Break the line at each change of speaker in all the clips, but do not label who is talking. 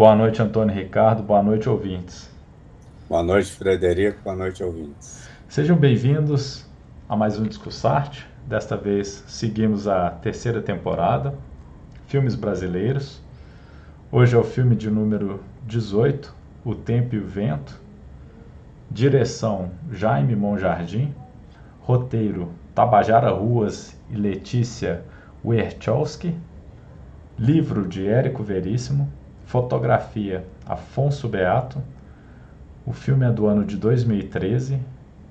Boa noite, Antônio Ricardo. Boa noite, ouvintes.
Boa noite, Frederico. Boa noite, ouvintes.
Sejam bem-vindos a mais um Discussarte. Desta vez seguimos a terceira temporada, filmes brasileiros. Hoje é o filme de número 18, O Tempo e o Vento. Direção Jaime Monjardim. Roteiro Tabajara Ruas e Letícia Wierchowski. Livro de Érico Veríssimo. Fotografia Afonso Beato. O filme é do ano de 2013.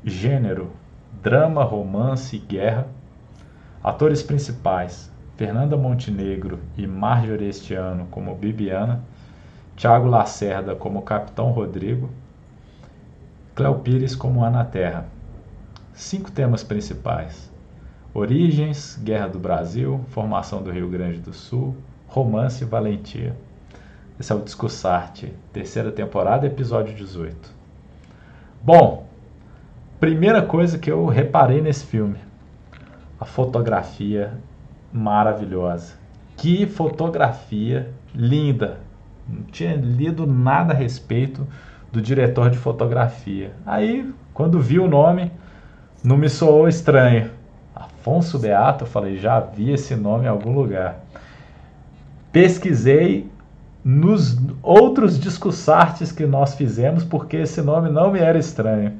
Gênero drama, romance e guerra. Atores principais: Fernanda Montenegro e Marjorie este ano como Bibiana, Tiago Lacerda como Capitão Rodrigo, Cléo Pires como Ana Terra. Cinco temas principais: Origens, Guerra do Brasil, Formação do Rio Grande do Sul, Romance e Valentia. Esse é o Discussarte, terceira temporada, episódio 18. Bom, primeira coisa que eu reparei nesse filme: a fotografia maravilhosa. Que fotografia linda! Não tinha lido nada a respeito do diretor de fotografia. Aí, quando vi o nome, não me soou estranho. Afonso Beato, eu falei, já vi esse nome em algum lugar. Pesquisei nos outros discussartes que nós fizemos, porque esse nome não me era estranho.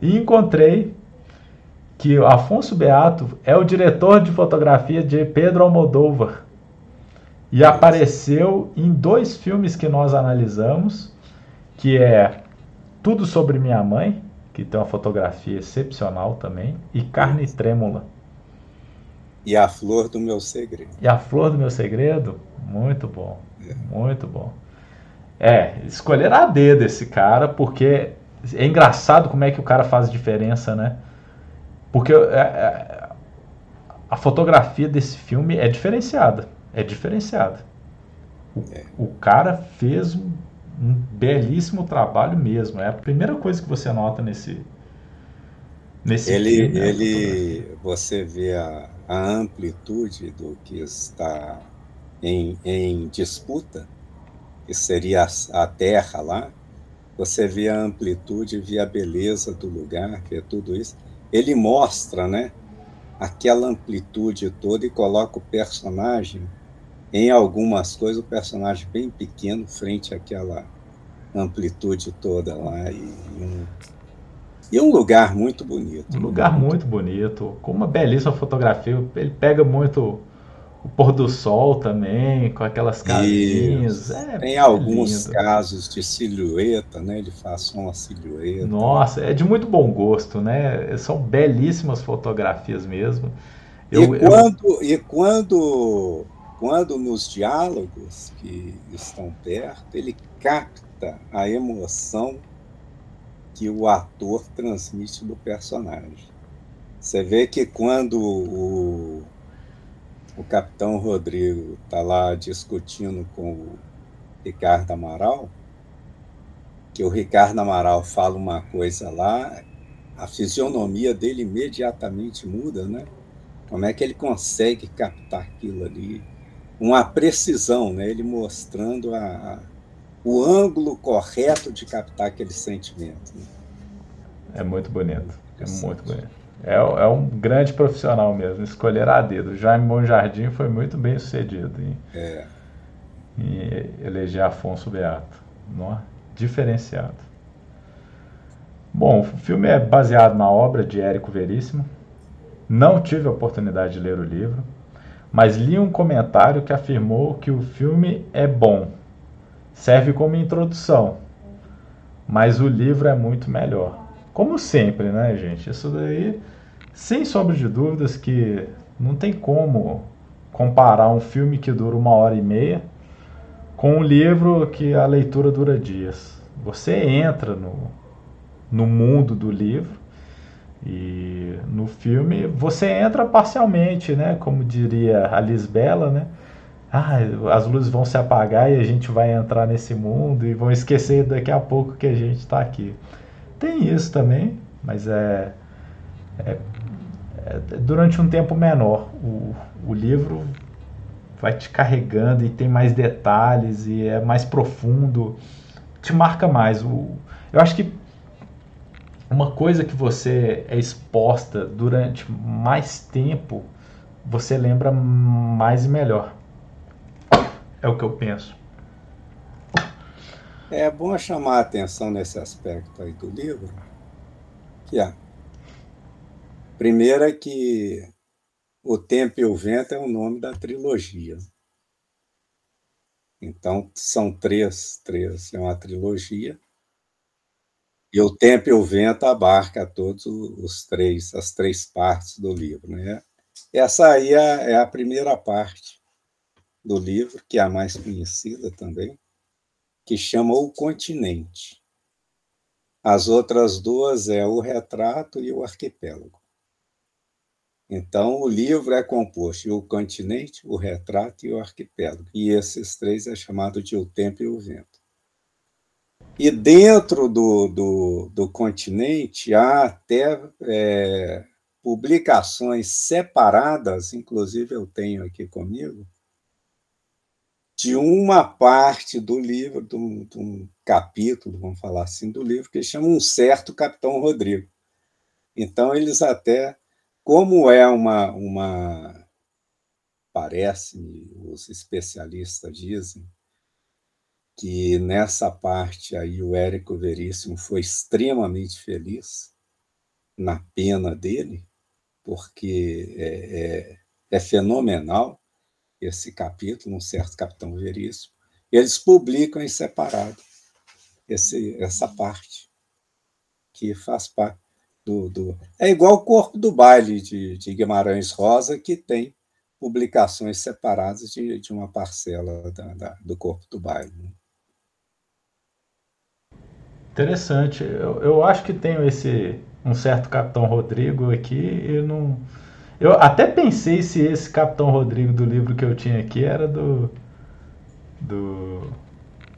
E encontrei que Afonso Beato é o diretor de fotografia de Pedro Almodóvar. E apareceu em dois filmes que nós analisamos, que é Tudo sobre Minha Mãe, que tem uma fotografia excepcional também, e Carne Trêmula.
E A Flor do Meu Segredo.
E A Flor do Meu Segredo? Muito bom. Muito bom. É, escolher a dedo esse cara, porque é engraçado como é que o cara faz diferença, né? Porque é, é, a fotografia desse filme é diferenciada. É diferenciada. O, é. o cara fez um, um, belíssimo trabalho mesmo. É a primeira coisa que você nota nesse,
nesse ele, filme. Né? Ele, você vê a, a amplitude do que está em, em disputa, que seria a, a terra lá, você vê a amplitude, vê a beleza do lugar, é tudo isso. Ele mostra, né, aquela amplitude toda e coloca o personagem em algumas coisas, o personagem bem pequeno frente àquela amplitude toda lá e um, e um lugar muito bonito.
Um lugar muito bonito, com uma belíssima fotografia. Ele pega muito o pôr do sol também, com aquelas casinhas.
É, Tem alguns lindo. casos de silhueta, né? Ele faz uma silhueta.
Nossa, é de muito bom gosto, né? São belíssimas fotografias mesmo.
Eu, e quando, eu... e quando, quando nos diálogos que estão perto, ele capta a emoção que o ator transmite do personagem. Você vê que quando o o capitão Rodrigo está lá discutindo com o Ricardo Amaral, que o Ricardo Amaral fala uma coisa lá, a fisionomia dele imediatamente muda, né? Como é que ele consegue captar aquilo ali? Uma precisão, né? Ele mostrando a, a o ângulo correto de captar aquele sentimento. Né?
É muito bonito, é muito bonito. É, é, um grande profissional mesmo, escolher a dedo. Jaime Bom Jardim foi muito bem sucedido em, é. em eleger Afonso Beato. Não? Diferenciado. Bom, o filme é baseado na obra de Érico Veríssimo. Não tive a oportunidade de ler o livro, mas li um comentário que afirmou que o filme é bom, serve como introdução, mas o livro é muito melhor. Como sempre, né, gente? Isso daí sem sombra de dúvidas que não tem como comparar um filme que dura uma hora e meia com um livro que a leitura dura dias. Você entra no, no mundo do livro e no filme você entra parcialmente, né? Como diria a Lisbela, né? Ah, as luzes vão se apagar e a gente vai entrar nesse mundo e vão esquecer daqui a pouco que a gente está aqui. Tem isso também, mas é, é, é, durante um tempo menor. O, o livro vai te carregando e tem mais detalhes e é mais profundo, te marca mais. O, eu acho que uma coisa que você é exposta durante mais tempo, você lembra mais e melhor. É o que eu penso.
É bom chamar a atenção nesse aspecto aí do livro, que é, primeiro é que O Tempo e o Vento é o nome da trilogia. Então, são três, três, é uma trilogia. E o tempo e o vento abarca todos os três, as três partes do livro, né? Essa aí é, é a primeira parte do livro, que é a mais conhecida também, que chama O Continente. As outras duas é O Retrato e O Arquipélago. Então, o livro é composto de O Continente, O Retrato e O Arquipélago. E esses três é chamado de O Tempo e o Vento. E dentro do, do, do continente há até é, publicações separadas, inclusive eu tenho aqui comigo, de uma parte do livro, de um, de um, capítulo, vamos falar assim, do livro, que chama Um Certo Capitão Rodrigo. Então, eles até, como é uma, uma parece-me, os especialistas dizem, que nessa parte aí o Érico Veríssimo foi extremamente feliz na pena dele, porque é, é, é fenomenal esse capítulo, um certo Capitão Veríssimo. Eles publicam em separado esse, essa parte, que faz parte do, do. É igual o Corpo do Baile de, de Guimarães Rosa, que tem publicações separadas de, de uma parcela da, da, do Corpo do Baile. Né?
Interessante. Eu, eu acho que tenho esse um certo Capitão Rodrigo aqui e não. Eu até pensei se esse Capitão Rodrigo do livro que eu tinha aqui era do. Do.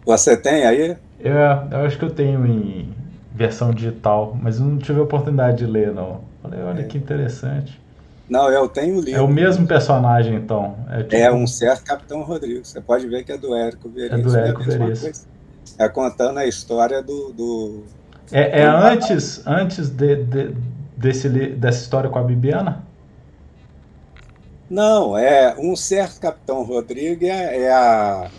Você tem aí?
É, eu acho que eu tenho em versão digital, mas não tive a oportunidade de ler, não. Falei, olha é. que interessante.
Não, eu tenho o livro.
É o mesmo personagem, então.
É, tipo... é um certo Capitão Rodrigo. Você pode ver que é do Érico Veríssimo.
É do Érico é Veríssimo
é contando a história do. do
é, é antes, antes de, de, desse, dessa história com a Bibiana?
Não, é um certo Capitão Rodrigo é, é a,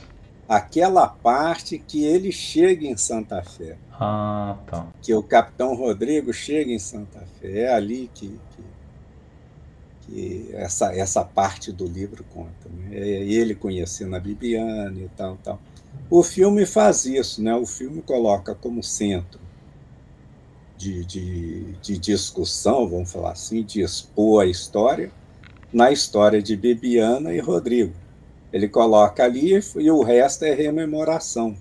aquela parte que ele chega em Santa Fé.
Ah, tá.
Que o Capitão Rodrigo chega em Santa Fé. É ali que, que, que essa, essa parte do livro conta. Né? É ele conhecendo a Bibiana e tal, tal. O filme faz isso, né? O filme coloca como centro de, de, de discussão, vamos falar assim, de expor a história, na história de Bibiana e Rodrigo. Ele coloca ali e o resto é rememoração.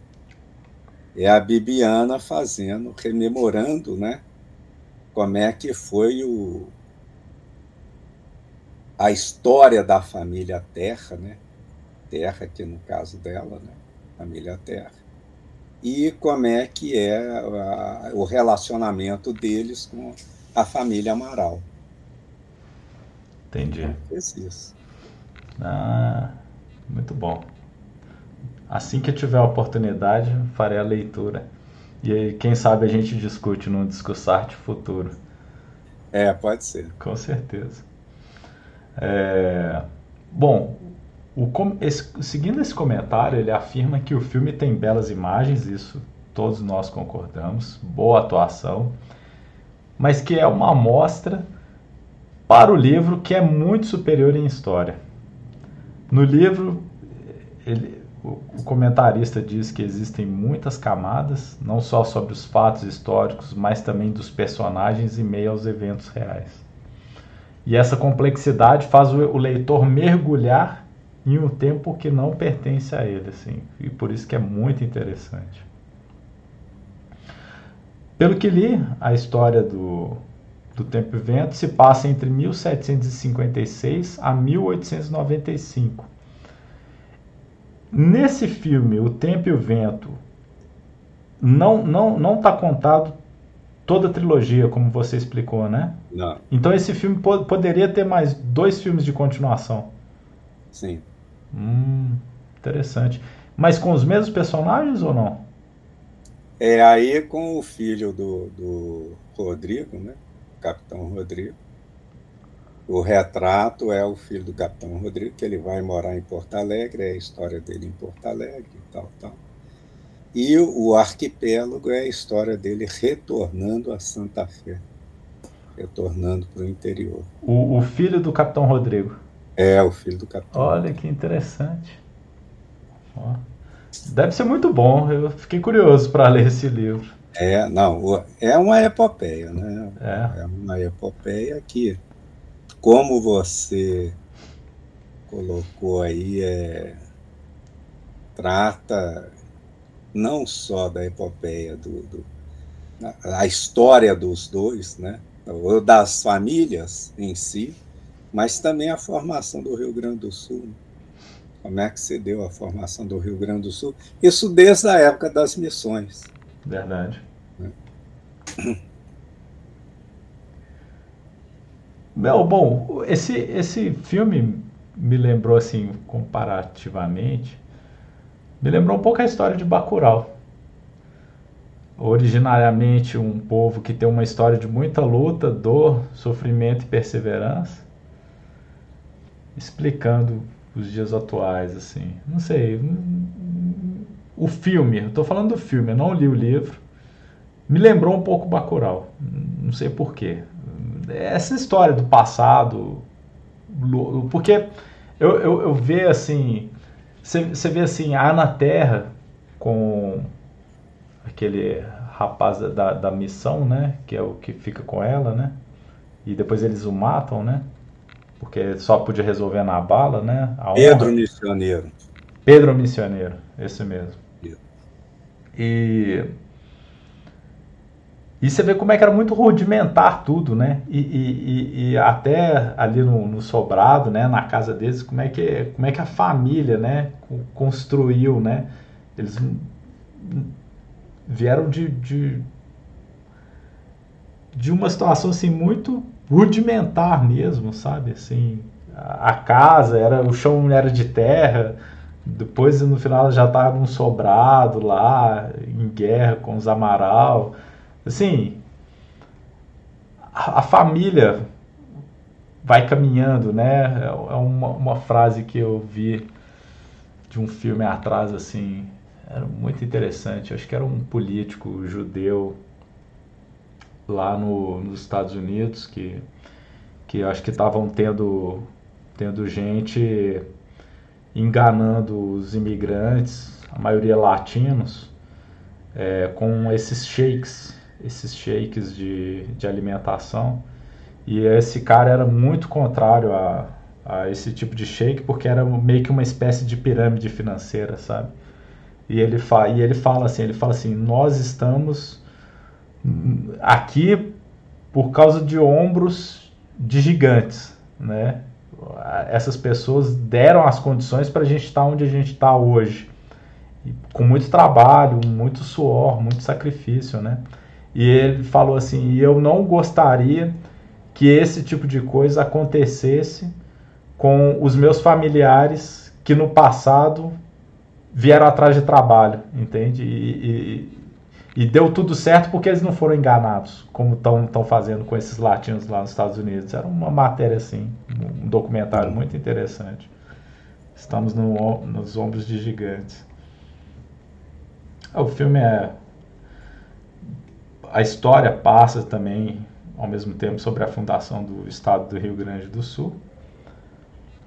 É a Bibiana fazendo, rememorando, né? Como é que foi o, a história da família Terra, né? Terra, aqui no caso dela, né? família Terra, e como é que é a, o relacionamento deles com a família Amaral.
Entendi.
Então, fez isso.
Ah, muito bom. Assim que eu tiver a oportunidade, farei a leitura. E aí, quem sabe a gente discute num Discussarte futuro.
É, pode ser.
Com certeza. É... Bom, o, esse, seguindo esse comentário, ele afirma que o filme tem belas imagens, isso todos nós concordamos, boa atuação, mas que é uma amostra para o livro que é muito superior em história. No livro, ele, o, comentarista diz que existem muitas camadas, não só sobre os fatos históricos, mas também dos personagens e meio aos eventos reais. E essa complexidade faz o, o leitor mergulhar em um tempo que não pertence a ele, assim, e por isso que é muito interessante. Pelo que li, a história do, do Tempo e Vento se passa entre 1756 a 1895. Nesse filme, O Tempo e o Vento, não não não está contado toda a trilogia, como você explicou, né?
Não.
Então esse filme po poderia ter mais dois filmes de continuação.
Sim.
Hum, interessante. Mas com os mesmos personagens ou não?
É aí com o filho do, do Rodrigo, né? Capitão Rodrigo. O retrato é o filho do Capitão Rodrigo, que ele vai morar em Porto Alegre, é a história dele em Porto Alegre e tal, tal. E o, arquipélago é a história dele retornando a Santa Fé, retornando para o interior.
O, filho do Capitão Rodrigo.
É, o filho do Capitão.
Olha que interessante. Ó. Deve ser muito bom. Eu fiquei curioso para ler esse livro.
É, não, é uma epopeia, né?
É.
é uma epopeia que como você colocou aí, é, trata não só da epopeia do, do a história dos dois, né, ou das famílias em si, mas também a formação do Rio Grande do Sul. Como é que se deu a formação do Rio Grande do Sul? Isso desde a época das missões.
Verdade. Bom, esse, esse filme me lembrou, assim, comparativamente, me lembrou um pouco a história de Bacurau. Originariamente um povo que tem uma história de muita luta, dor, sofrimento e perseverança, explicando os dias atuais, assim. Não sei, o filme, eu tô falando do filme, eu não li o livro, me lembrou um pouco Bacurau, não sei porquê essa história do passado, porque eu, eu, eu vejo assim, você vê assim, a Ana Terra com aquele rapaz da, da missão, né, que é o que fica com ela, né, e depois eles o matam, né, porque só podia resolver na bala, né.
Pedro Missioneiro.
Pedro Missioneiro, esse mesmo. E e você vê como é que era muito rudimentar tudo, né? E, e, e até ali no, no, sobrado, né? Na casa deles, como é que, como é que a família, né? Construiu, né? Eles vieram de, de, de uma situação assim muito rudimentar mesmo, sabe? Assim, a, casa era o chão era de terra, depois no final já estava num sobrado lá em guerra com os Amaral assim, a, a família vai caminhando, né? É, é uma, uma frase que eu vi de um filme atrás, assim, era muito interessante. acho que era um político judeu lá no, nos Estados Unidos que, que acho que estavam tendo, tendo gente enganando os imigrantes, a maioria latinos, é, com esses shakes esses shakes de, de alimentação. E esse cara era muito contrário a, a esse tipo de shake, porque era meio que uma espécie de pirâmide financeira, sabe? E ele, fa e ele fala assim, ele fala assim, nós estamos aqui por causa de ombros de gigantes, né? Essas pessoas deram as condições para a gente estar tá onde a gente está hoje, com muito trabalho, muito suor, muito sacrifício, né? E ele falou assim: eu não gostaria que esse tipo de coisa acontecesse com os meus familiares que no passado vieram atrás de trabalho, entende? E, e, e deu tudo certo porque eles não foram enganados, como estão fazendo com esses latinos lá nos Estados Unidos. Era uma matéria assim, um documentário muito interessante. Estamos no, nos ombros de gigantes. O filme é a história passa também, ao mesmo tempo, sobre a fundação do estado do Rio Grande do Sul,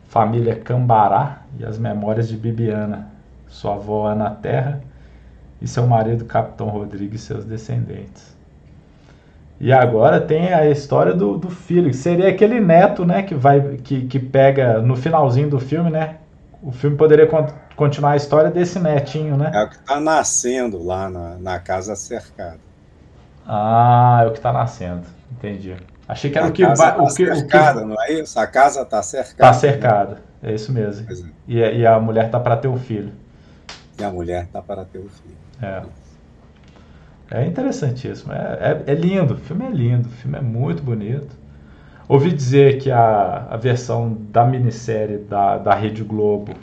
família Cambará e as memórias de Bibiana, sua avó Ana Terra e seu marido Capitão Rodrigo e seus descendentes. E agora tem a história do, do filho, que seria aquele neto, né, que vai que, que pega no finalzinho do filme, né? O filme poderia continuar a história desse netinho, né?
É o que está nascendo lá na, na casa cercada.
Ah, é o que está nascendo. Entendi. Achei que era
a
o que vai.
Tá
o que,
cercada,
o que...
não é isso? A casa está cercada.
Está cercada, é isso mesmo. É. E, e, a mulher está para ter um filho.
E a mulher está para ter um filho.
É. É interessantíssimo. É, é, é, lindo. O filme é lindo. O filme é muito bonito. Ouvi dizer que a, a versão da minissérie da, da Rede Globo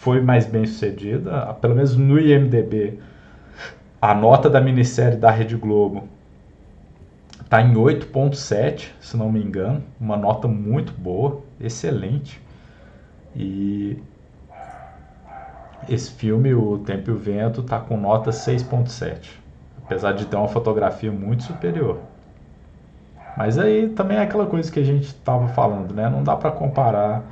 foi mais bem sucedida, pelo menos no IMDB. A nota da minissérie da Rede Globo está em 8.7, se não me engano, uma nota muito boa, excelente. E esse filme, O Tempo e o Vento, está com nota 6.7, apesar de ter uma fotografia muito superior. Mas aí também é aquela coisa que a gente estava falando, né? Não dá para comparar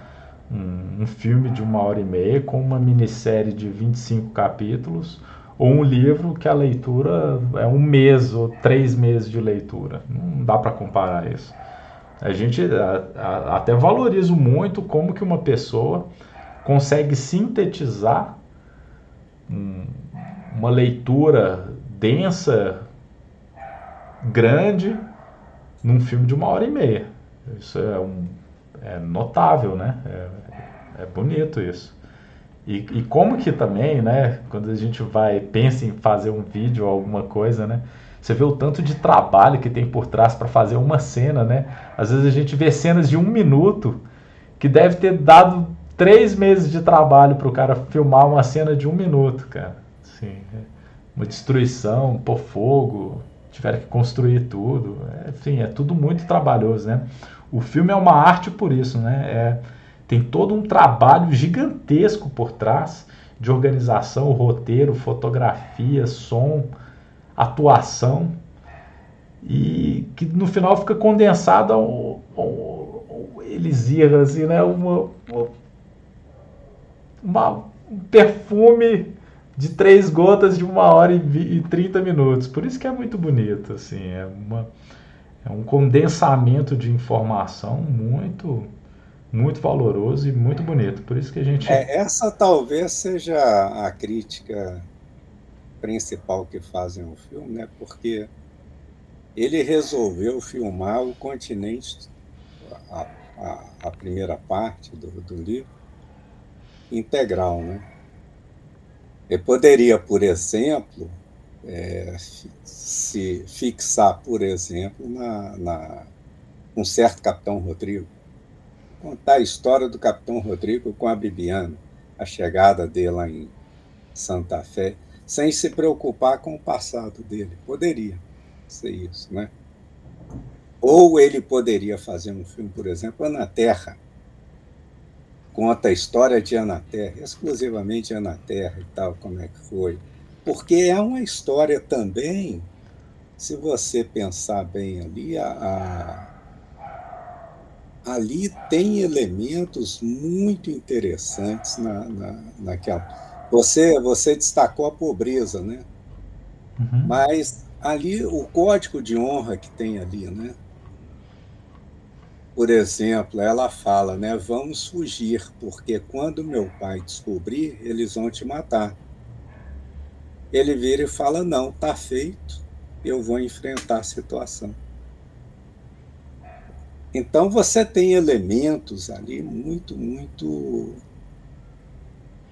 um, um, filme de uma hora e meia com uma minissérie de 25 capítulos ou um livro que a leitura é um mês ou três meses de leitura. Não dá para comparar isso. A gente a, a, até valorizo muito como que uma pessoa consegue sintetizar um, uma leitura densa, grande, num filme de uma hora e meia. Isso é, um, é notável, né? É, é bonito isso. E, e, como que também, né? Quando a gente vai, pensa em fazer um vídeo ou alguma coisa, né? Você vê o tanto de trabalho que tem por trás para fazer uma cena, né? Às vezes a gente vê cenas de um minuto que deve ter dado três meses de trabalho para o cara filmar uma cena de um minuto, cara. Sim, é uma destruição, pôr fogo, tiveram que construir tudo. Enfim, é tudo muito trabalhoso, né? O filme é uma arte por isso, né? É, tem todo um trabalho gigantesco por trás de organização, roteiro, fotografia, som, atuação e que no final fica condensado ao, elixir, assim, né? Uma, uma, um perfume de três gotas de uma hora e, trinta minutos. Por isso que é muito bonito, assim, é, uma, é um condensamento de informação muito muito valoroso e muito bonito. Por isso que a gente.
É, essa talvez seja a crítica principal que fazem o filme, né? Porque ele resolveu filmar o continente, a, a, a primeira parte do, do livro, integral, né? Ele poderia, por exemplo, é, se fixar, por exemplo, na, na um certo Capitão Rodrigo. Contar a história do Capitão Rodrigo com a Bibiana, a chegada dele lá em Santa Fé, sem se preocupar com o passado dele. Poderia ser isso, né? Ou ele poderia fazer um filme, por exemplo, Na Terra, conta a história de Anaterra, exclusivamente Anaterra e tal, como é que foi. Porque é uma história também, se você pensar bem ali, a, a, ali tem elementos muito interessantes na, na, naquela. Você, você destacou a pobreza, né? Uhum. Mas ali o código de honra que tem ali, né? Por exemplo, ela fala, né? Vamos fugir, porque quando meu pai descobrir, eles vão te matar. Ele vira e fala: Não, tá feito, eu vou enfrentar a situação. Então você tem elementos ali muito, muito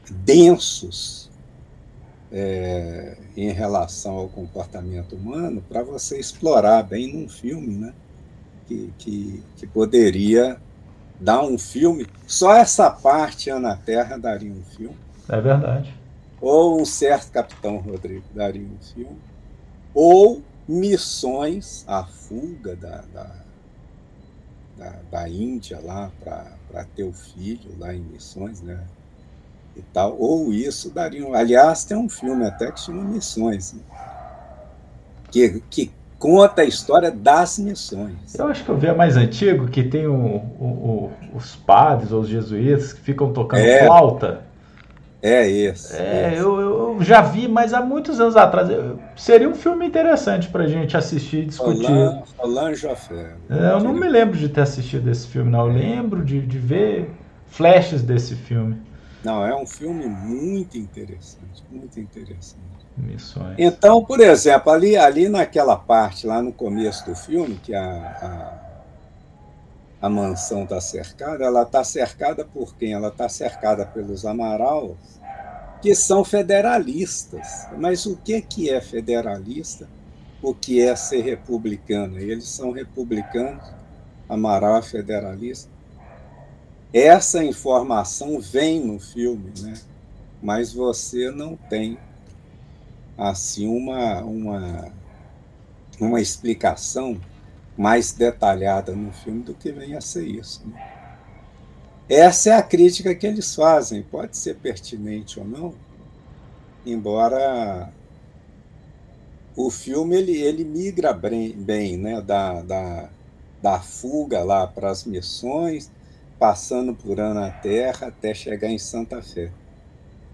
densos é, em relação ao comportamento humano para você explorar bem num filme, né? que, que, que poderia dar um filme. Só essa parte, Ana Terra, daria um filme.
É verdade.
Ou um certo Capitão Rodrigo daria um filme. Ou Missões, a fuga da, da, da, da Índia lá para ter o filho lá em Missões, né? E tal. Ou isso daria um. Aliás, tem um filme até que chama Missões. Né? Que, que conta a história das missões.
Eu acho que eu vi a mais antigo, que tem o, o, o, os padres ou os jesuítas que ficam tocando é, flauta.
É isso.
É, Eu, eu, já vi, mas há muitos anos atrás. Seria um filme interessante para a gente assistir e discutir.
Roland Joffé.
É, eu não me lembro de ter assistido esse filme, não. Eu lembro de, de ver flashes desse filme.
Não, é um filme muito interessante, muito interessante.
Missões.
Então, por exemplo, ali, ali naquela parte, lá no começo do filme, que a, a, a mansão está cercada, ela está cercada por quem? Ela está cercada pelos Amaral, que são federalistas. Mas o que, que é federalista? O que é ser republicano? Eles são republicanos, Amaral é federalista. essa informação vem no filme, né? Mas você não tem assim uma uma uma explicação mais detalhada no filme do que vem a ser isso. Né? Essa é a crítica que eles fazem, pode ser pertinente ou não, embora o filme ele, ele migra bem, bem né, da, da, da fuga lá para as missões, passando por Ana Terra até chegar em Santa Fé.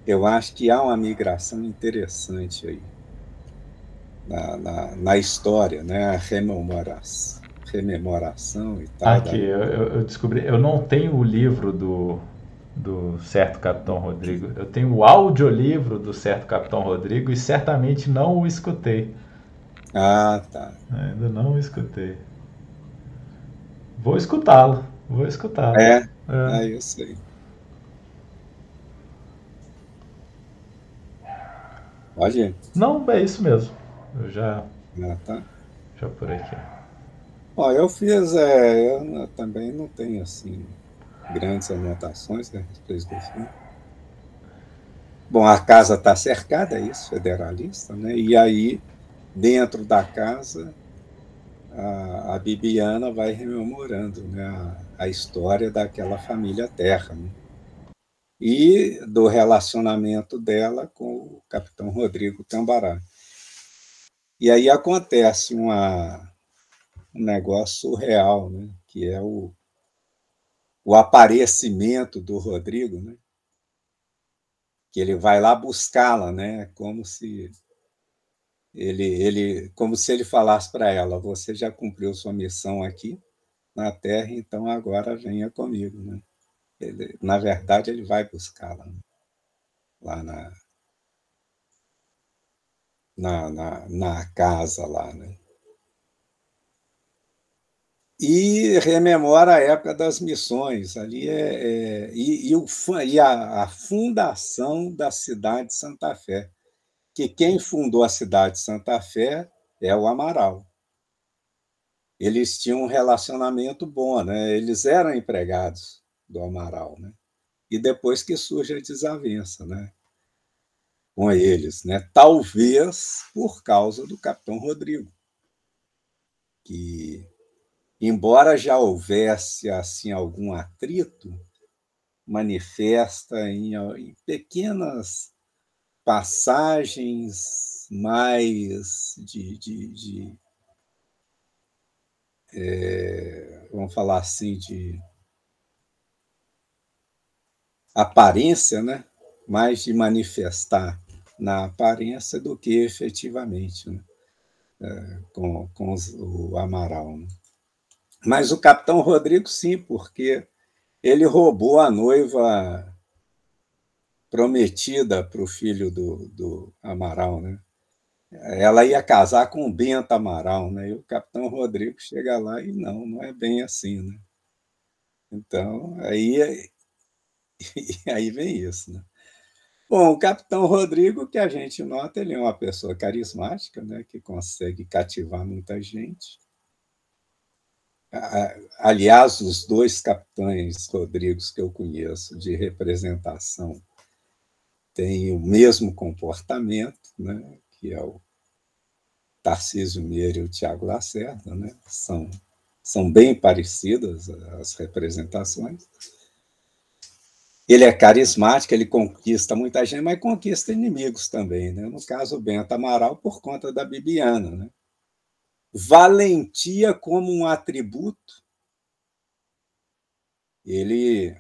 Eu acho que há uma migração interessante aí na, na, na história, né? a rememoração, rememoração e tal.
Aqui, eu, eu descobri, eu não tenho o livro do, do Certo Capitão Rodrigo. Eu tenho o audiolivro do Certo Capitão Rodrigo e certamente não o escutei.
Ah, tá.
Ainda não o escutei. Vou escutá-lo. Vou escutá-lo.
É, é. Ah, eu sei. Pode ir.
Não, é isso mesmo. Eu já.
Ah, tá.
Já por aqui.
Ó, eu fiz. É, eu também não tenho assim grandes anotações né, a respeito do filme. Bom, a casa está cercada, é isso, federalista, né? E aí, dentro da casa, a, a Bibiana vai rememorando né, a, a história daquela família Terra, né? E do relacionamento dela com o capitão Rodrigo Tambará. E aí acontece uma, um negócio surreal, né? que é o, o aparecimento do Rodrigo, né? que ele vai lá buscá-la, né? como se ele, ele, como se ele falasse para ela: você já cumpriu sua missão aqui na Terra, então agora venha comigo, né? Ele, na verdade, ele vai buscá-la né? lá na, na, na, na casa lá, né? e rememora a época das missões. Ali é, é e, e, o, e a, a, fundação da cidade de Santa Fé que quem fundou a cidade de Santa Fé é o Amaral. Eles tinham um relacionamento bom né? Eles eram empregados do Amaral né? E depois que surge a desavença né com eles né talvez por causa do Capitão Rodrigo que embora já houvesse assim algum atrito, manifesta em, em pequenas passagens mais de, de, de é, vamos falar assim de aparência, né? mais de manifestar na aparência do que efetivamente né? é, com, com o Amaral. Né? Mas o capitão Rodrigo, sim, porque ele roubou a noiva prometida para o filho do, do Amaral, né? Ela ia casar com o Bento Amaral, né? E o capitão Rodrigo chega lá e não, não é bem assim, né? Então, aí, aí vem isso, né? Bom, o capitão Rodrigo, que a gente nota, ele é uma pessoa carismática, né? Que consegue cativar muita gente Aliás, os dois capitães Rodrigos que eu conheço de representação têm o mesmo comportamento, né? que é o Tarcísio Meira e o Tiago Lacerda, né? são, são bem parecidas as representações. Ele é carismático, ele conquista muita gente, mas conquista inimigos também. Né? No caso, Bento Amaral, por conta da Bibiana. Né? valentia como um atributo, ele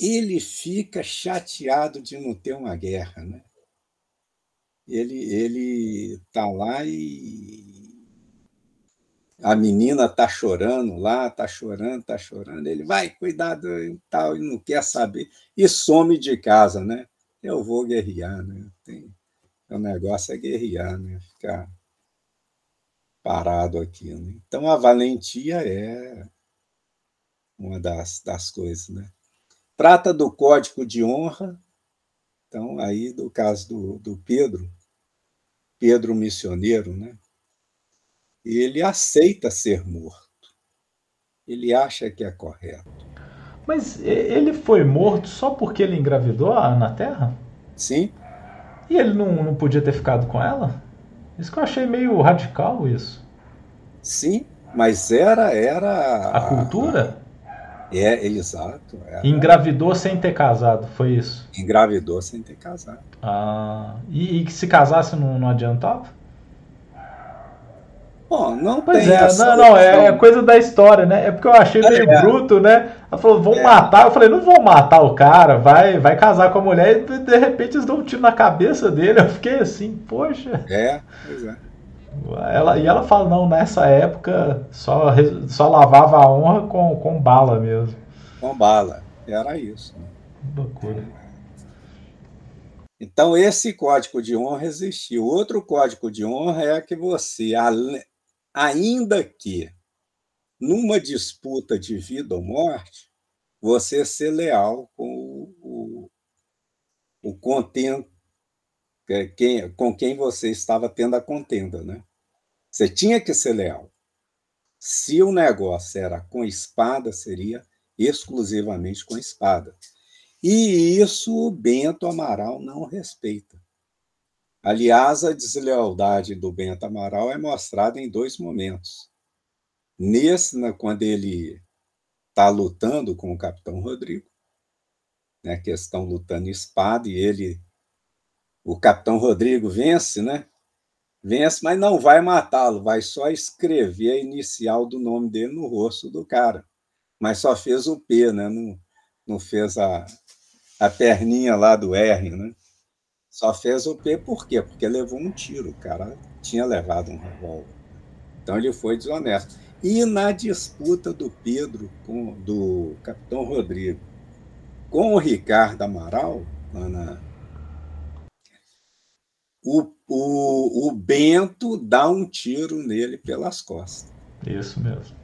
ele fica chateado de não ter uma guerra, né? Ele ele tá lá e a menina tá chorando lá, tá chorando, tá chorando, ele vai cuidado e tal e não quer saber e some de casa, né? Eu vou guerrear, né? Tem, o negócio é guerrear, né? Ficar parado aqui. Né? Então, a valentia é uma das, das coisas. Né? Trata do código de honra. Então, aí, do caso do, do Pedro, Pedro missioneiro, né? Ele aceita ser morto. Ele acha que é correto.
Mas ele foi morto só porque ele engravidou a Ana Terra?
Sim.
E ele não, não podia ter ficado com ela? Isso que eu achei meio radical isso.
Sim, mas era era
a cultura.
É, exato. Era...
Engravidou sem ter casado, foi isso?
Engravidou sem ter casado.
Ah, e, e se casasse não, não adiantava?
Bom, não
pois
tem
é, não, não, é, é, coisa da história, né? É porque eu achei meio é. bruto, né? Ela falou, vão é. matar. Eu falei, não vou matar o cara, vai, vai casar com a mulher e de repente eles dão um tiro na cabeça dele. Eu fiquei assim, poxa.
É, pois é.
Ela, e ela fala, não, nessa época só, só lavava a honra com, com bala mesmo.
Com bala, era isso. Né?
Loucura.
Então, esse código de honra existiu. Outro código de honra é que você, ainda que numa disputa de vida ou morte, você ser leal com o, o, o contento, quem, com quem você estava tendo a contenda. Né? Você tinha que ser leal. Se o negócio era com espada, seria exclusivamente com espada. E isso o Bento Amaral não respeita. Aliás, a deslealdade do Bento Amaral é mostrada em dois momentos. Nesse, quando ele está lutando com o Capitão Rodrigo, né, que estão lutando espada, e ele, o Capitão Rodrigo vence, né? Vence, mas não vai matá-lo, vai só escrever a inicial do nome dele no rosto do cara. Mas só fez o P, né? Não, não fez a, a perninha lá do R, né? Só fez o P por quê? Porque levou um tiro, o cara tinha levado um revólver. Então ele foi desonesto. E na disputa do Pedro com do Capitão Rodrigo com o Ricardo Amaral, lá na, o, o, o Bento dá um tiro nele pelas costas.
Isso mesmo.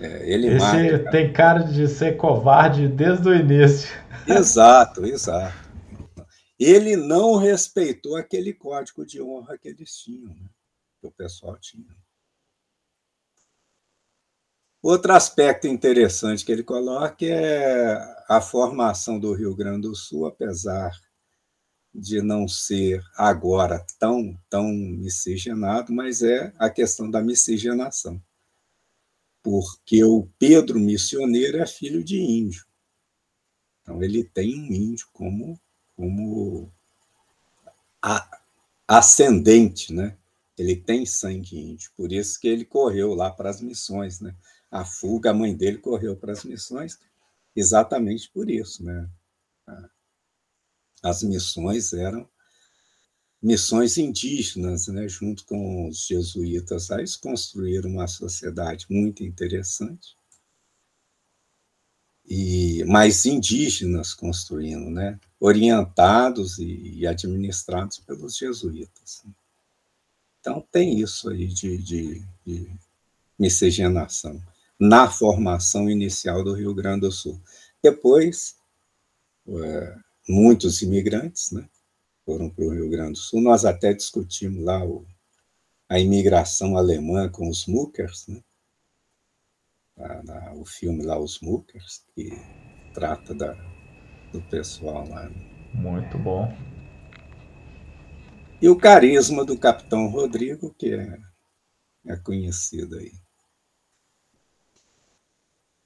É, ele
Esse tem cara de ser covarde desde o início.
Exato, exato ele não respeitou aquele código de honra que eles tinham, né? que o pessoal tinha. Outro aspecto interessante que ele coloca é a formação do Rio Grande do Sul, apesar de não ser agora tão, tão miscigenado, mas é a questão da miscigenação. Porque o Pedro missioneiro é filho de índio. Então, ele tem um índio como como ascendente, né? Ele tem sangue índio, por isso que ele correu lá para as missões, né? A fuga, a mãe dele correu para as missões, exatamente por isso, né? As missões eram missões indígenas, né? Junto com os jesuítas, aí eles construíram uma sociedade muito interessante e mais indígenas construindo, né? orientados e administrados pelos jesuítas. Então, tem isso aí de, de, de miscigenação na formação inicial do Rio Grande do Sul. Depois, é, muitos imigrantes né, foram para o Rio Grande do Sul. Nós até discutimos lá o, a imigração alemã com os Muckers, né? O filme lá, Os Muckers, que trata da, do pessoal lá.
Muito bom.
E o carisma do Capitão Rodrigo, que é, é conhecido aí.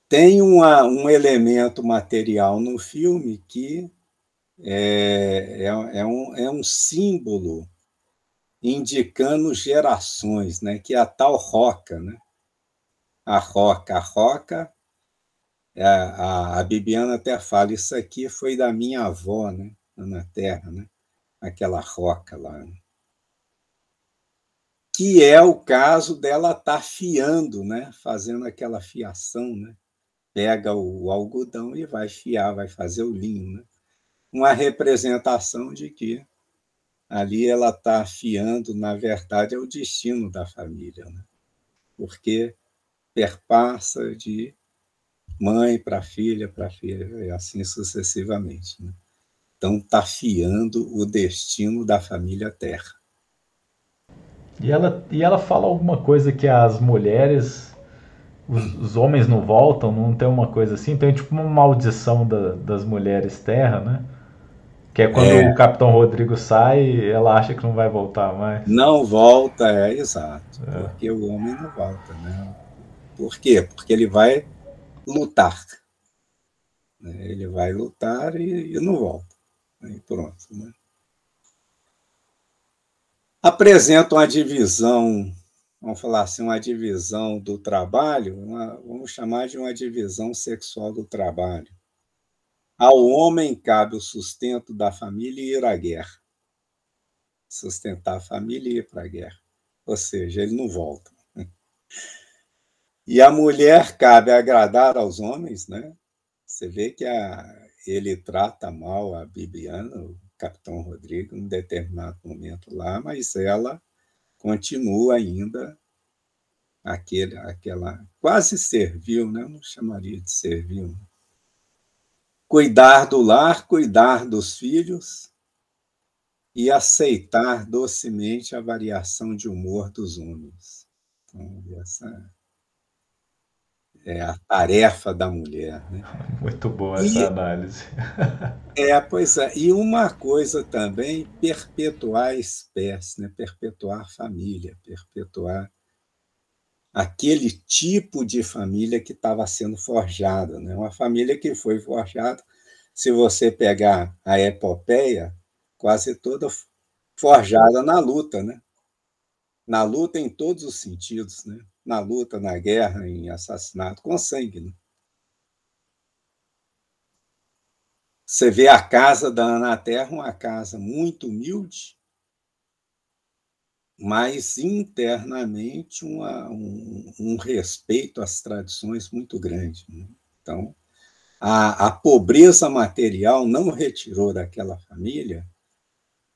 Tem uma, um elemento material no filme que é, é, é, um, é um símbolo indicando gerações, né? que é a tal roca. Né? A roca. A roca é, a, a Bibiana até fala, isso aqui foi da minha avó, né? na terra, né? aquela roca lá. Né? Que é o caso dela estar tá fiando, né? fazendo aquela fiação. Né? Pega o algodão e vai fiar, vai fazer o linho. Né? Uma representação de que ali ela está afiando, na verdade, é o destino da família, né? porque perpassa de mãe para filha, para filha, e assim sucessivamente. Né? Então, está fiando o destino da família Terra.
E ela, e ela fala alguma coisa que as mulheres os, os, homens não voltam, não tem uma coisa assim, tem tipo uma maldição da, das mulheres terra, né? Que é quando é. o Capitão Rodrigo sai, ela acha que não vai voltar mais.
Não volta, é exato. É. Porque o homem não volta, né? Por quê? Porque ele vai lutar. Né? Ele vai lutar e, e não volta. E pronto. Né? Apresenta uma divisão vamos falar assim, uma divisão do trabalho, uma, vamos chamar de uma divisão sexual do trabalho. Ao homem cabe o sustento da família e ir à guerra. Sustentar a família e ir para a guerra. Ou seja, ele não volta. E a mulher cabe agradar aos homens, né? Você vê que a, ele trata mal a Bibiana, o capitão Rodrigo, em determinado momento lá, mas ela continua ainda aquele, aquela quase servil, né? Não chamaria de servil. Cuidar do lar, cuidar dos filhos e aceitar docemente a variação de humor dos homens. Então, essa é a tarefa da mulher. Né?
Muito boa essa e, análise.
é, pois é. E uma coisa também, perpetuar a espécie, né? perpetuar a família, perpetuar aquele tipo de família que estava sendo forjada. Né? Uma família que foi forjada, se você pegar a epopeia, quase toda forjada na luta, né? na luta em todos os sentidos. Né? Na luta, na guerra, em assassinato, com sangue. Né? Você vê a casa da Ana Terra, uma casa muito humilde, mas internamente uma, um, um, respeito às tradições muito grande. Né? Então, a, a pobreza material não retirou daquela família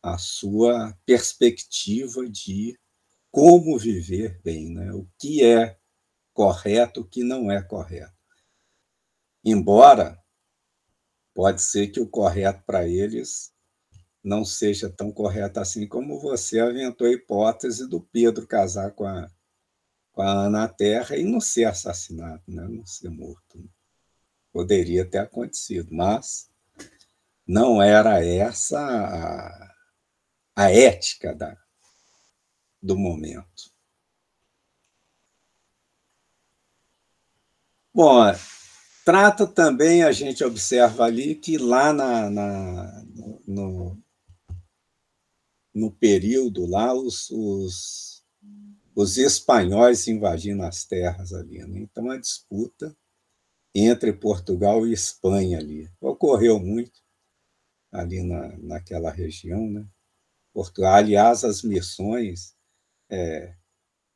a sua perspectiva de como viver bem, né? o que é correto, o que não é correto. Embora pode ser que o correto para eles não seja tão correto assim como você aventou a hipótese do Pedro casar com a, com a Ana Terra e não ser assassinado, né? não ser morto. Poderia ter acontecido, mas não era essa a, a ética da, do momento. Bom, trata também, a gente observa ali que lá na, na no, no período lá, os, os, os espanhóis invadindo as terras ali. Né? Então, a disputa entre Portugal e Espanha ali. Ocorreu muito ali na, naquela região. Né? Portugal, aliás, as missões é,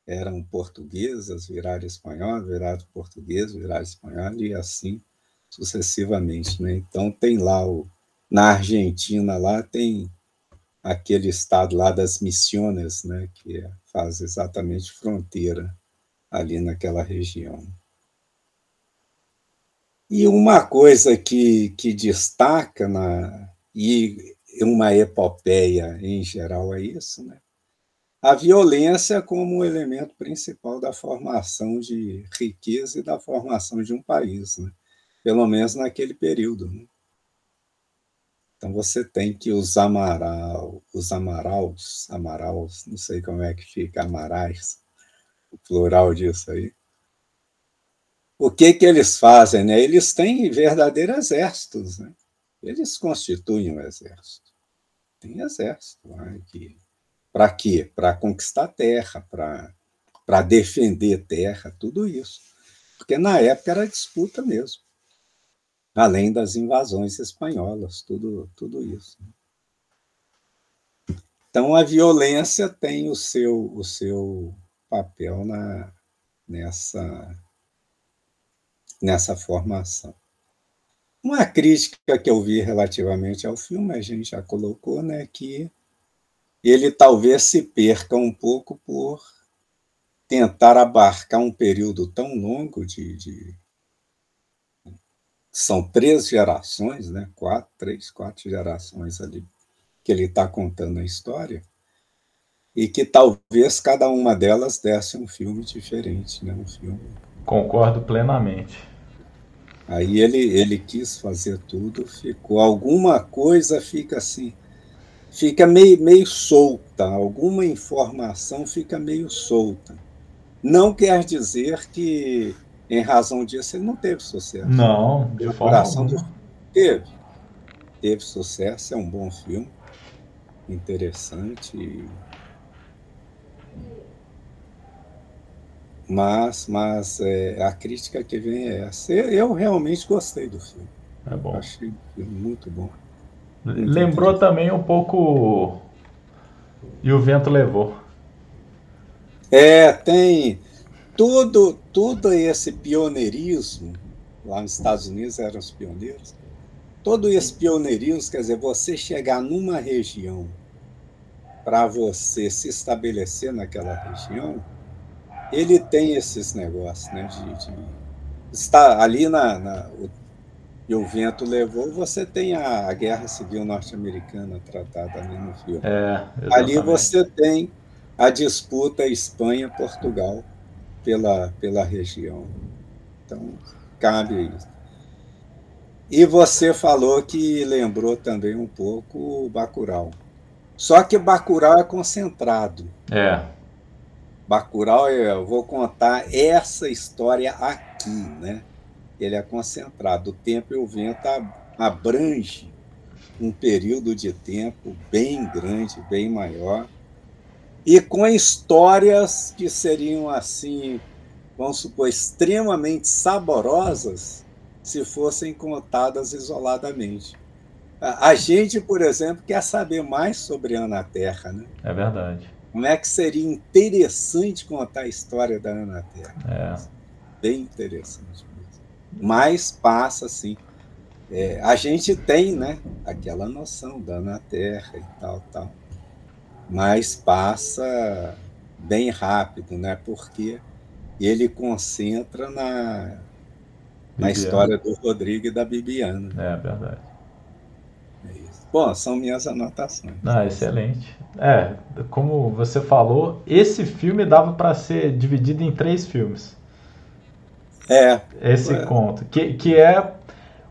eram portuguesas, viraram espanhol, viraram português, viraram espanhol, e assim sucessivamente. Né? Então, tem lá, o, na Argentina, lá tem aquele estado lá das Missiones, né, que é, faz exatamente fronteira ali naquela região. E uma coisa que, que destaca, na, e uma epopeia em geral é isso, né? A violência como elemento principal da formação de riqueza e da formação de um país, né? pelo menos naquele período. Né? Então você tem que os amaral, os amaraus, amaraus, não sei como é que fica, amarais, o plural disso aí. O que que eles fazem? Né? Eles têm verdadeiros exércitos, né? Eles constituem um exército. Tem exército né? que para quê? Para conquistar terra, para defender terra, tudo isso. Porque na época era disputa mesmo. Além das invasões espanholas, tudo, tudo isso. Então a violência tem o seu, o seu papel na, nessa, nessa formação. Uma crítica que eu vi relativamente ao filme, a gente já colocou, né, que ele talvez se perca um pouco por tentar abarcar um período tão longo de, de são três gerações, né? Quatro, três, quatro gerações ali que ele está contando a história e que talvez cada uma delas desse um filme diferente, né? Um filme
Concordo plenamente.
Aí ele, ele quis fazer tudo, ficou. Alguma coisa fica assim, fica meio, meio solta, alguma informação fica meio solta. Não quer dizer que, em razão disso, ele não teve sucesso.
Não, de forma
do... Teve. Teve sucesso, é um bom filme, interessante. Mas, mas é, a crítica que vem é essa. Eu realmente gostei do filme.
É bom.
Achei muito bom.
Lembrou também um pouco E o Vento Levou.
É, tem tudo, tudo esse pioneirismo, lá nos Estados Unidos eram os pioneiros, todo esse pioneirismo, quer dizer, você chegar numa região para você se estabelecer naquela região, ele tem esses negócios, né? De, de estar ali na, na o, e o vento levou, você tem a, Guerra Civil Norte-Americana tratada ali no filme.
É,
ali você tem a disputa Espanha-Portugal pela, pela região. Então, cabe isso. E você falou que lembrou também um pouco o Bacurau. Só que Bacurau é concentrado.
É.
Bacurau, eu vou contar essa história aqui, né? Ele é concentrado. O tempo e o vento abrange um período de tempo bem grande, bem maior, e com histórias que seriam assim, vamos supor, extremamente saborosas se fossem contadas isoladamente. A gente, por exemplo, quer saber mais sobre Ana Terra, né?
É verdade.
Como é que seria interessante contar a história da Ana Terra?
É.
Bem interessante. Mas passa assim. É, a gente tem, né, aquela noção da Ana Terra e tal, tal. Mas passa bem rápido, né? Porque ele concentra na, na história do Rodrigo e da Bibiana.
É verdade.
Bom, são minhas anotações.
Ah, excelente. É, como você falou, esse filme dava para ser dividido em três filmes.
É.
Esse
é.
conto. Que, que é.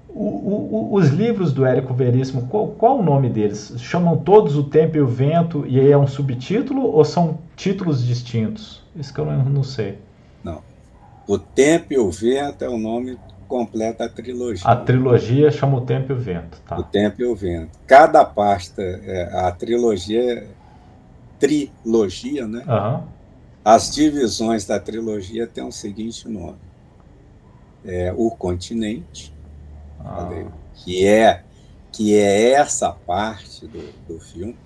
O, o, os livros do Érico Veríssimo, qual, qual o nome deles? Chamam todos O Tempo e o Vento e aí é um subtítulo ou são títulos distintos? Isso que eu não, não sei.
Não. O Tempo e o Vento é o nome completa a trilogia.
A trilogia chama O Tempo e o Vento. Tá.
O Tempo e o Vento. Cada pasta, é, a trilogia, trilogia, né?
Uhum.
As divisões da trilogia têm o seguinte nome: é, O Continente, ah. que é que é essa parte do, do filme,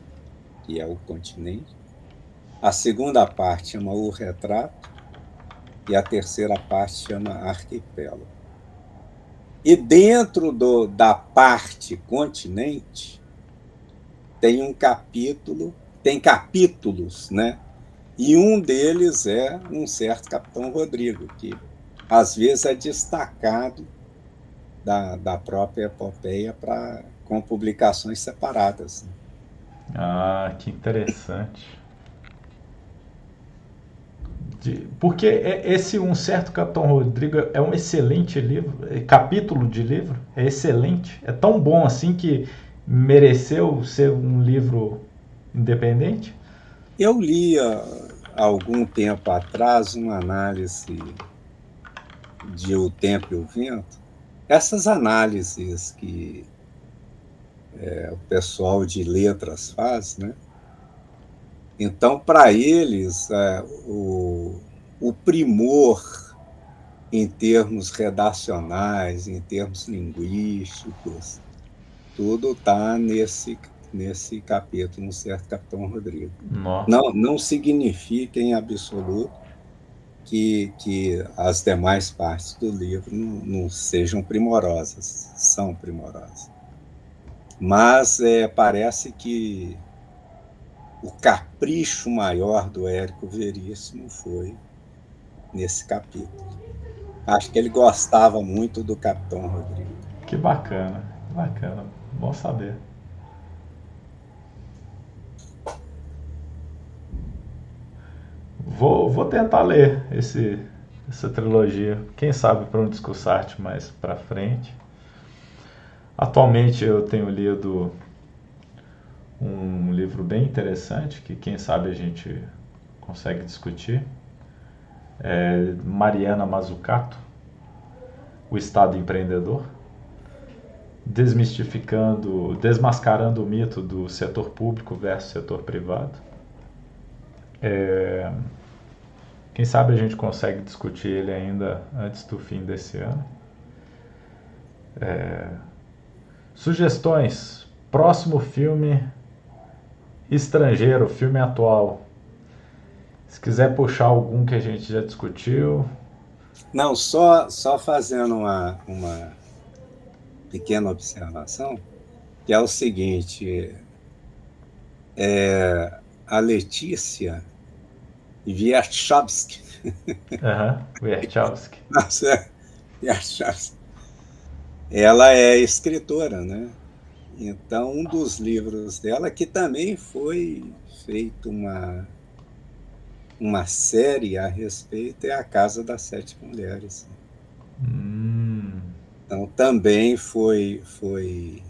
que é o continente. A segunda parte chama O Retrato e a terceira parte chama Arquipélago. E dentro do, da parte continente tem um capítulo, tem capítulos, né? E um deles é um certo Capitão Rodrigo, que às vezes é destacado da, da própria epopeia para com publicações separadas.
Ah, que interessante. De, porque é, esse Um Certo Capitão Rodrigo é um excelente livro, é, capítulo de livro, é excelente, é tão bom assim que mereceu ser um livro independente?
Eu li há algum tempo atrás uma análise de O Tempo e o Vento. Essas análises que é, o pessoal de letras faz, né? Então, para eles, é, o, o primor em termos redacionais, em termos linguísticos, tudo está nesse, nesse capítulo, no certo Capitão Rodrigo.
Nossa.
Não, não significa em absoluto que, que as demais partes do livro não, não sejam primorosas, são primorosas. Mas é, parece que o capricho maior do Érico Veríssimo foi nesse capítulo. Acho que ele gostava muito do Capitão Rodrigo.
Que bacana, bacana. Bom saber. Vou, vou tentar ler esse, essa trilogia. Quem sabe para um discussarte mais para frente. Atualmente eu tenho lido um livro bem interessante que quem sabe a gente consegue discutir. É Mariana Mazzucato, O Estado Empreendedor, desmistificando, desmascarando o mito do setor público versus setor privado. É, quem sabe a gente consegue discutir ele ainda antes do fim desse ano. É, sugestões. Próximo filme estrangeiro, filme atual. Se quiser puxar algum que a gente já discutiu.
Não, só, só fazendo uma, uma pequena observação, que é o seguinte. É, a Letícia Wierchowski.
Aham, uhum.
Nossa, Wierchowski. Ela é escritora, né? Então, um dos livros dela, que também foi feito uma, uma série a respeito, é A Casa das Sete Mulheres.
Hum.
Então, também foi, foi,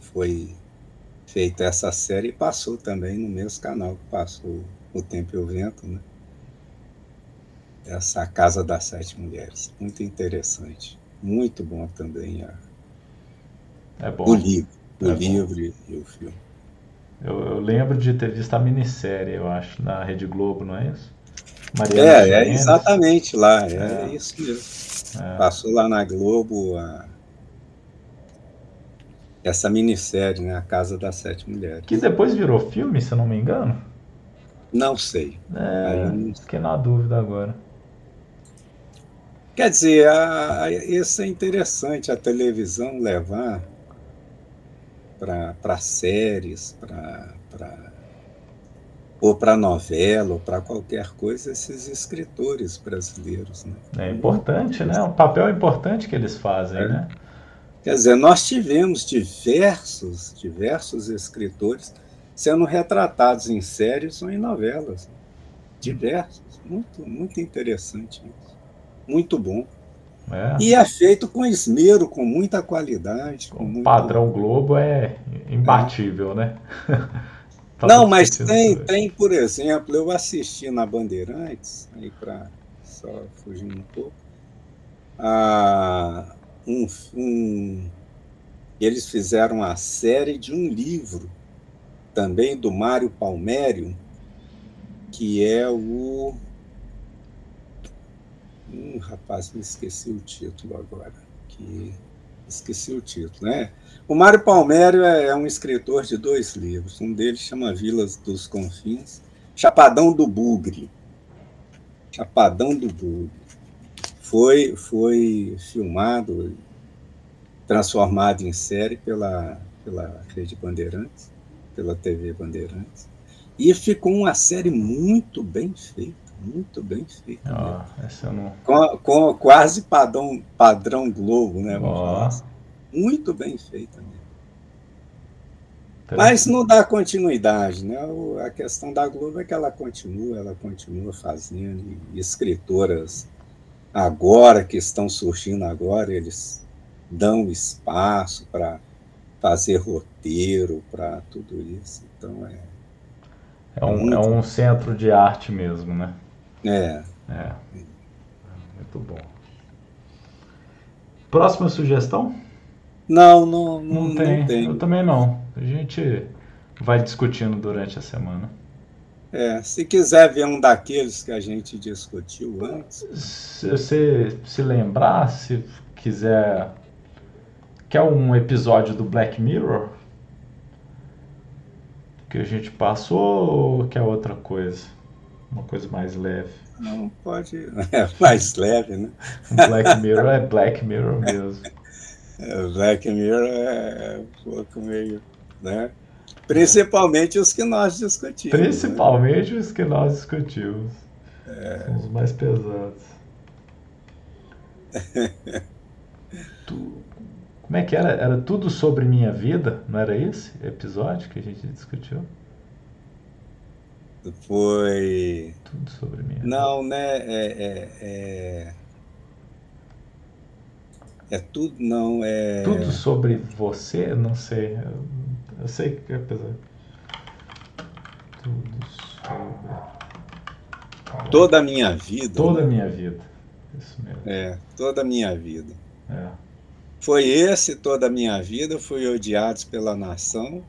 foi feita essa série e passou também no mesmo canal que passou O Tempo e o Vento, né? Essa Casa das Sete Mulheres. Muito interessante. Muito bom também a,
é bom.
o livro. O
É
livro e o filme.
Eu, eu lembro de ter visto a minissérie, eu acho, na Rede Globo, não é isso? Mariana
É, é
Mendes.
exatamente lá, é,
É.
isso mesmo.
É.
Passou lá na Globo a- essa minissérie, né? A Casa das Sete Mulheres.
Que depois virou filme, se eu não me engano.
Não sei.
É,
não-
fiquei na dúvida agora.
Quer dizer, a, a- isso é interessante, a televisão levar para séries, para ou para novela, ou para qualquer coisa, esses escritores brasileiros. Né?
É importante, né? Um papel importante que eles fazem,
É.
né?
Quer dizer, nós tivemos diversos, diversos escritores sendo retratados em séries ou em novelas. Diversos. Muito, muito interessante isso. Muito bom.
É.
E é feito com esmero, com muita qualidade. Com
O
muito...
padrão Globo é imbatível, né? Tava
Não, mas tem, tem, por exemplo, eu assisti na Bandeirantes, aí para só fugir um pouco, a, um, um, eles fizeram a série de um livro, também do Mário Palmério, que é o. Hum, rapaz, me esqueci o título agora. Que... Esqueci o título, né? O Mário Palmério é, é um escritor de dois livros. Um deles chama Vilas dos Confins, Chapadão do Bugre. Chapadão do Bugre. Foi, foi filmado, transformado em série pela, pela Rede Bandeirantes, pela TV Bandeirantes. E ficou uma série muito bem feita, muito bem feita.
Essa não.
Com, com quase padrão, padrão Globo, né? assim. Muito bem feita mesmo. Mas não dá continuidade, né? A questão da Globo é que ela continua, ela continua fazendo, e escritoras agora que estão surgindo agora, eles dão espaço para fazer roteiro, para tudo isso. Então é,
É um, é um centro de arte mesmo, né?
é
É. Muito bom. Próxima sugestão?
não, não,
Não,
não,
tem.
não tem.
Eu também não. A gente vai discutindo durante a semana.
É, se quiser ver um daqueles que a gente discutiu antes,
Se você se lembrar, se quiser. Quer um episódio do Black Mirror? Que a gente passou ou quer outra coisa? Uma coisa mais leve.
não pode. É mais leve, né?
Black Mirror é Black Mirror mesmo.
É, Black Mirror é um pouco meio, né? Principalmente os que nós discutimos. né?
Principalmente os que nós discutimos. São os mais pesados. Tu- Como é que era? Era tudo sobre minha vida? Não era esse episódio que a gente discutiu?
Foi.
Tudo sobre mim.
Não, né? É, é, é... é tudo, não, é.
Tudo sobre você? Não sei. Eu sei que apesar. Tudo sobre.
Toda a minha vida.
Toda a né? minha vida. Isso mesmo.
É, toda a minha vida.
É.
Foi esse toda a minha vida, fui odiados pela nação.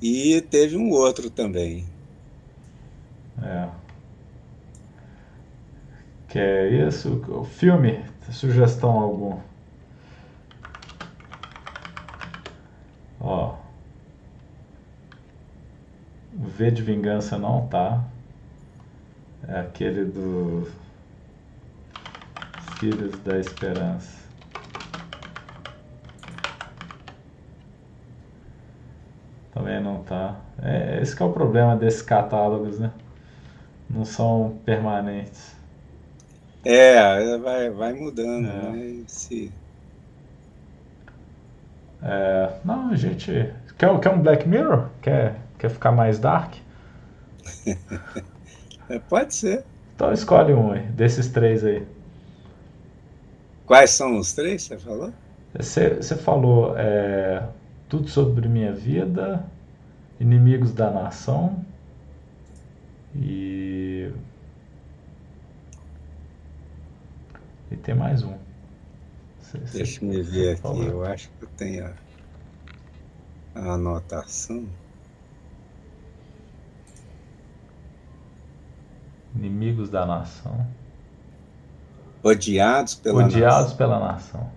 E teve um outro também.
É. Que é isso? O filme? Sugestão algum? Ó. V de Vingança não tá. É aquele do Filhos da Esperança. Também não tá. É, esse é o problema desses catálogos, né? Não são permanentes.
É, vai, vai mudando, é. né? Esse...
É, não, a gente. Quer, quer um Black Mirror? Quer, quer ficar mais dark?
é, pode ser.
Então escolhe um aí, desses três aí.
Quais são os três, você falou?
Você, você falou é, tudo sobre minha vida, inimigos da nação e. E tem mais um.
Deixa eu ver aqui, falar. eu acho que eu tenho a, a anotação.
Inimigos da nação.
Odiados pela
Odiados nação. pela nação.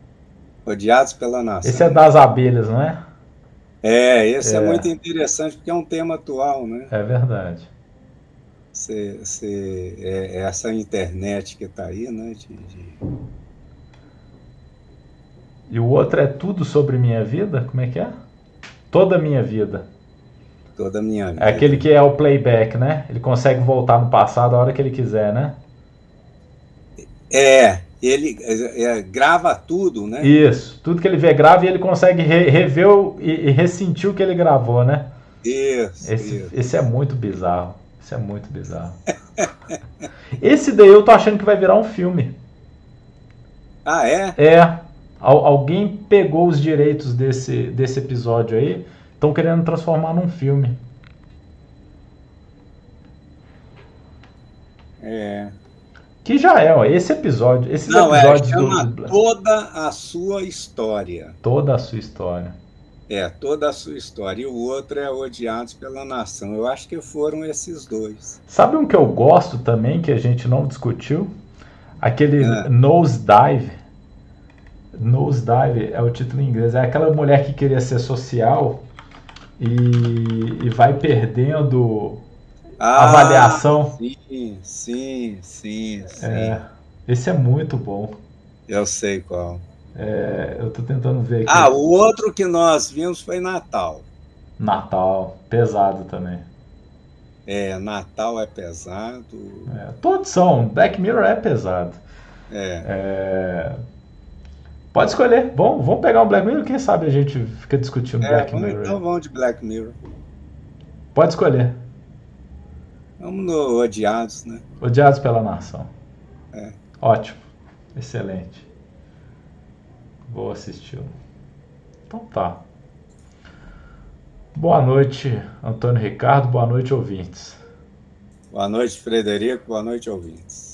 Odiados pela nação.
Esse é das abelhas, não é?
É, esse é, é muito interessante porque é um tema atual, né?
É verdade.
Cê, cê, é, é essa internet que está aí, né? De, de...
E o outro é tudo sobre minha vida? Como é que é? Toda a minha vida.
Toda a minha vida.
É aquele que é o playback, né? Ele consegue voltar no passado a hora que ele quiser, né?
É, ele é, é, grava tudo, né?
Isso, tudo que ele vê grava e ele consegue re, rever o, e, e, ressentir o que ele gravou, né?
Isso
esse,
isso.
esse é muito bizarro. Isso é muito bizarro. esse daí eu tô achando que vai virar um filme.
Ah, é?
É. Al, alguém pegou os direitos desse, desse episódio aí, estão querendo transformar num filme.
É.
Que já é, ó, esse episódio. Esses
Não,
é, episódios
é, chama do... toda a sua história.
Toda a sua história.
É, toda a sua história. E o outro é Odiados pela Nação. Eu acho que foram esses dois.
Sabe um que eu gosto também, que a gente não discutiu? Aquele é. Nosedive. Nosedive é o título em inglês. É aquela mulher que queria ser social e, e vai perdendo ah, avaliação.
Sim, sim, sim, sim.
É, esse é muito bom.
Eu sei qual.
É, eu tô tentando ver aqui.
Ah, o outro que nós vimos foi Natal.
Natal, pesado também.
É, Natal é pesado.
É, todos são. Black Mirror é pesado.
É.
é. Pode escolher. Bom, vamos pegar um Black Mirror. Quem sabe a gente fica discutindo
é,
Black Mirror.
Então vamos de Black Mirror.
Pode escolher.
Vamos no Odiados, né?
Odiados pela nação.
É.
Ótimo. Excelente. Vou assisti-lo. Então tá. Boa noite, Antônio Ricardo. Boa noite, ouvintes.
Boa noite, Frederico. Boa noite, ouvintes.